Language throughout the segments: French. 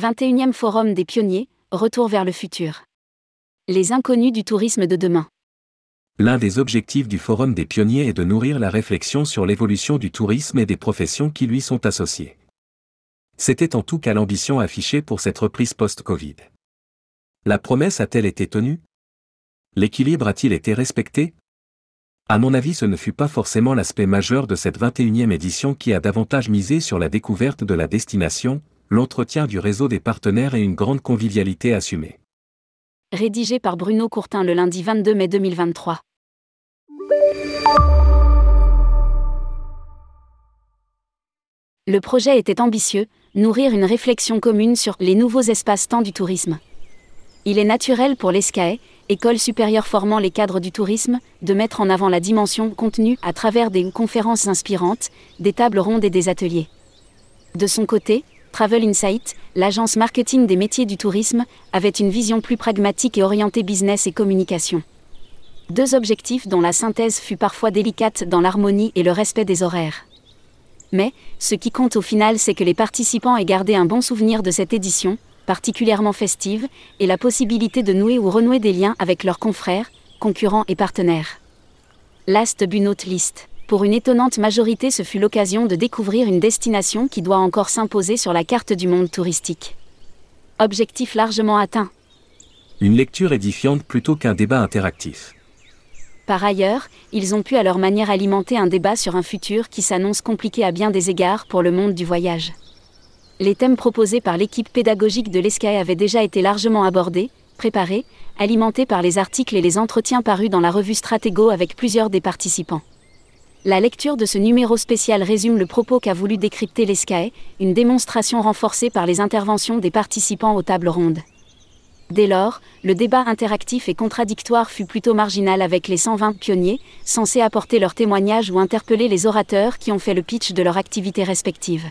21e Forum des pionniers, retour vers le futur. Les inconnus du tourisme de demain. L'un des objectifs du Forum des pionniers est de nourrir la réflexion sur l'évolution du tourisme et des professions qui lui sont associées. C'était en tout cas l'ambition affichée pour cette reprise post-Covid. La promesse a-t-elle été tenue? L'équilibre a-t-il été respecté? À mon avis, ce ne fut pas forcément l'aspect majeur de cette 21e édition qui a davantage misé sur la découverte de la destination, l'entretien du réseau des partenaires et une grande convivialité assumée. Rédigé par Bruno Courtin le lundi 22 mai 2023. Le projet était ambitieux, nourrir une réflexion commune sur les nouveaux espaces-temps du tourisme. Il est naturel pour l'ESCAE, école supérieure formant les cadres du tourisme, de mettre en avant la dimension contenue à travers des conférences inspirantes, des tables rondes et des ateliers. De son côté, Travel Insight, l'agence marketing des métiers du tourisme, avait une vision plus pragmatique et orientée business et communication. Deux objectifs dont la synthèse fut parfois délicate dans l'harmonie et le respect des horaires. Mais, ce qui compte au final, c'est que les participants aient gardé un bon souvenir de cette édition, particulièrement festive, et la possibilité de nouer ou renouer des liens avec leurs confrères, concurrents et partenaires. Last but not least. Pour une étonnante majorité, ce fut l'occasion de découvrir une destination qui doit encore s'imposer sur la carte du monde touristique. Objectif largement atteint. Une lecture édifiante plutôt qu'un débat interactif. Par ailleurs, ils ont pu à leur manière alimenter un débat sur un futur qui s'annonce compliqué à bien des égards pour le monde du voyage. Les thèmes proposés par l'équipe pédagogique de l'ESCAE avaient déjà été largement abordés, préparés, alimentés par les articles et les entretiens parus dans la revue Stratego avec plusieurs des participants. La lecture de ce numéro spécial résume le propos qu'a voulu décrypter l'ESCAE, une démonstration renforcée par les interventions des participants aux tables rondes. Dès lors, le débat interactif et contradictoire fut plutôt marginal avec les 120 pionniers, censés apporter leur témoignage ou interpeller les orateurs qui ont fait le pitch de leur activité respective.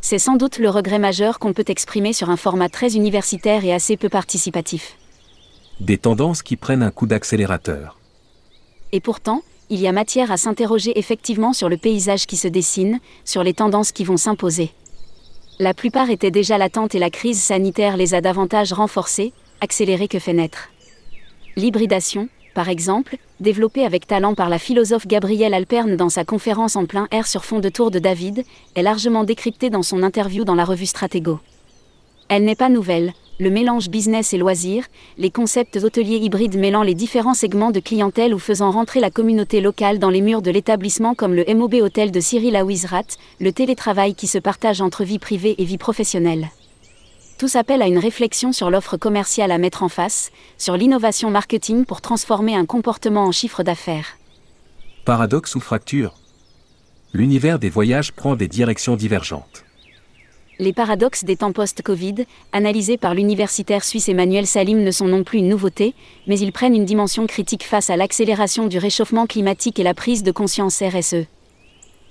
C'est sans doute le regret majeur qu'on peut exprimer sur un format très universitaire et assez peu participatif. Des tendances qui prennent un coup d'accélérateur. Et pourtant, il y a matière à s'interroger effectivement sur le paysage qui se dessine, sur les tendances qui vont s'imposer. La plupart étaient déjà latentes et la crise sanitaire les a davantage renforcées, accélérées que fait naître. L'hybridation, par exemple, développée avec talent par la philosophe Gabrielle Alperne dans sa conférence en plein air sur fond de Tour de David, est largement décryptée dans son interview dans la revue Stratego. Elle n'est pas nouvelle, le mélange business et loisirs, les concepts hôteliers hybrides mêlant les différents segments de clientèle ou faisant rentrer la communauté locale dans les murs de l'établissement comme le MOB Hôtel de Cyril Aouizrat, le télétravail qui se partage entre vie privée et vie professionnelle. Tout s'appelle à une réflexion sur l'offre commerciale à mettre en face, sur l'innovation marketing pour transformer un comportement en chiffre d'affaires. Paradoxe ou fracture? L'univers des voyages prend des directions divergentes. Les paradoxes des temps post-Covid, analysés par l'universitaire suisse Emmanuel Salim, ne sont non plus une nouveauté, mais ils prennent une dimension critique face à l'accélération du réchauffement climatique et la prise de conscience RSE.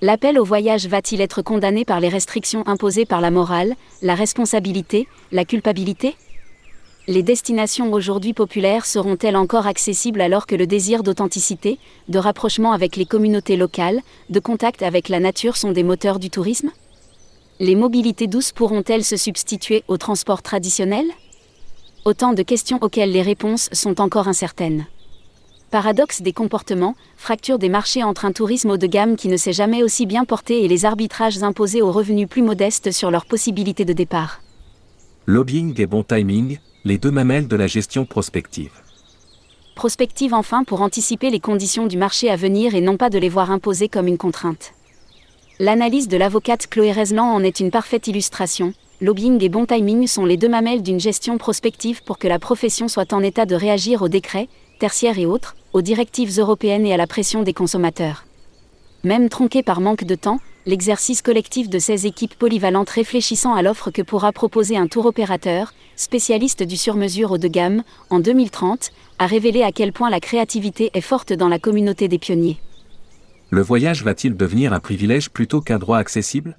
L'appel au voyage va-t-il être condamné par les restrictions imposées par la morale, la responsabilité, la culpabilité? Les destinations aujourd'hui populaires seront-elles encore accessibles alors que le désir d'authenticité, de rapprochement avec les communautés locales, de contact avec la nature sont des moteurs du tourisme? Les mobilités douces pourront-elles se substituer au transport traditionnel? Autant de questions auxquelles les réponses sont encore incertaines. Paradoxe des comportements, fracture des marchés entre un tourisme haut de gamme qui ne s'est jamais aussi bien porté et les arbitrages imposés aux revenus plus modestes sur leurs possibilités de départ. Lobbying des bons timings, les deux mamelles de la gestion prospective. Prospective enfin pour anticiper les conditions du marché à venir et non pas de les voir imposées comme une contrainte. L'analyse de l'avocate Chloé Rezlan en est une parfaite illustration. Lobbying et bon timing sont les deux mamelles d'une gestion prospective pour que la profession soit en état de réagir aux décrets, tertiaires et autres, aux directives européennes et à la pression des consommateurs. Même tronqué par manque de temps, l'exercice collectif de ces équipes polyvalentes réfléchissant à l'offre que pourra proposer un tour opérateur, spécialiste du sur-mesure haut de gamme, en 2030, a révélé à quel point la créativité est forte dans la communauté des pionniers le voyage va-t-il devenir un privilège plutôt qu'un droit accessible?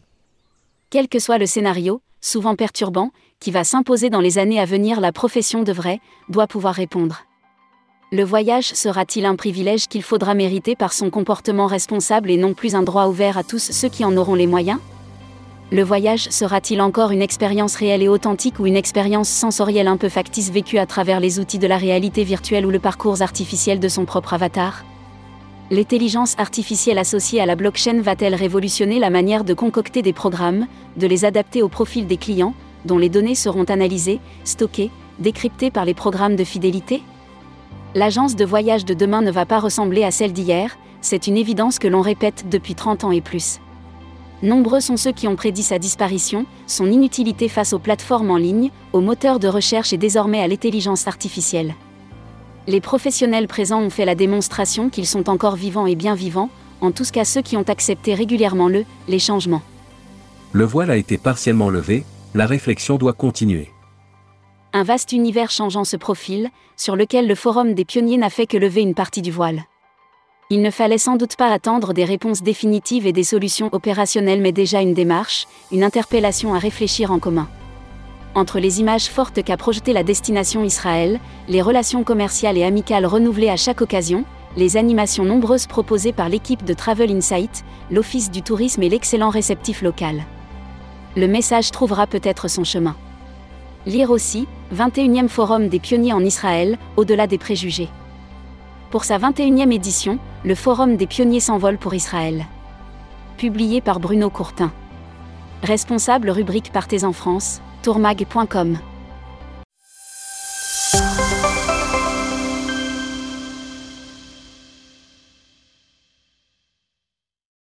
Quel que soit le scénario, souvent perturbant, qui va s'imposer dans les années à venir, la profession devrait, doit pouvoir répondre. Le voyage sera-t-il un privilège qu'il faudra mériter par son comportement responsable et non plus un droit ouvert à tous ceux qui en auront les moyens? Le voyage sera-t-il encore une expérience réelle et authentique ou une expérience sensorielle un peu factice vécue à travers les outils de la réalité virtuelle ou le parcours artificiel de son propre avatar? L'intelligence artificielle associée à la blockchain va-t-elle révolutionner la manière de concocter des programmes, de les adapter au profil des clients, dont les données seront analysées, stockées, décryptées par les programmes de fidélité? L'agence de voyage de demain ne va pas ressembler à celle d'hier, c'est une évidence que l'on répète depuis 30 ans et plus. Nombreux sont ceux qui ont prédit sa disparition, son inutilité face aux plateformes en ligne, aux moteurs de recherche et désormais à l'intelligence artificielle. Les professionnels présents ont fait la démonstration qu'ils sont encore vivants et bien vivants, en tout cas ceux qui ont accepté régulièrement le, les changements. Le voile a été partiellement levé, la réflexion doit continuer. Un vaste univers changeant se profile, sur lequel le Forum des pionniers n'a fait que lever une partie du voile. Il ne fallait sans doute pas attendre des réponses définitives et des solutions opérationnelles mais déjà une démarche, une interpellation à réfléchir en commun. Entre les images fortes qu'a projetées la destination Israël, les relations commerciales et amicales renouvelées à chaque occasion, les animations nombreuses proposées par l'équipe de Travel Insight, l'Office du tourisme et l'excellent réceptif local. Le message trouvera peut-être son chemin. Lire aussi, 21e Forum des pionniers en Israël, au-delà des préjugés. Pour sa 21e édition, le Forum des pionniers s'envole pour Israël. Publié par Bruno Courtin. Responsable rubrique Partez en France, tourmag.com.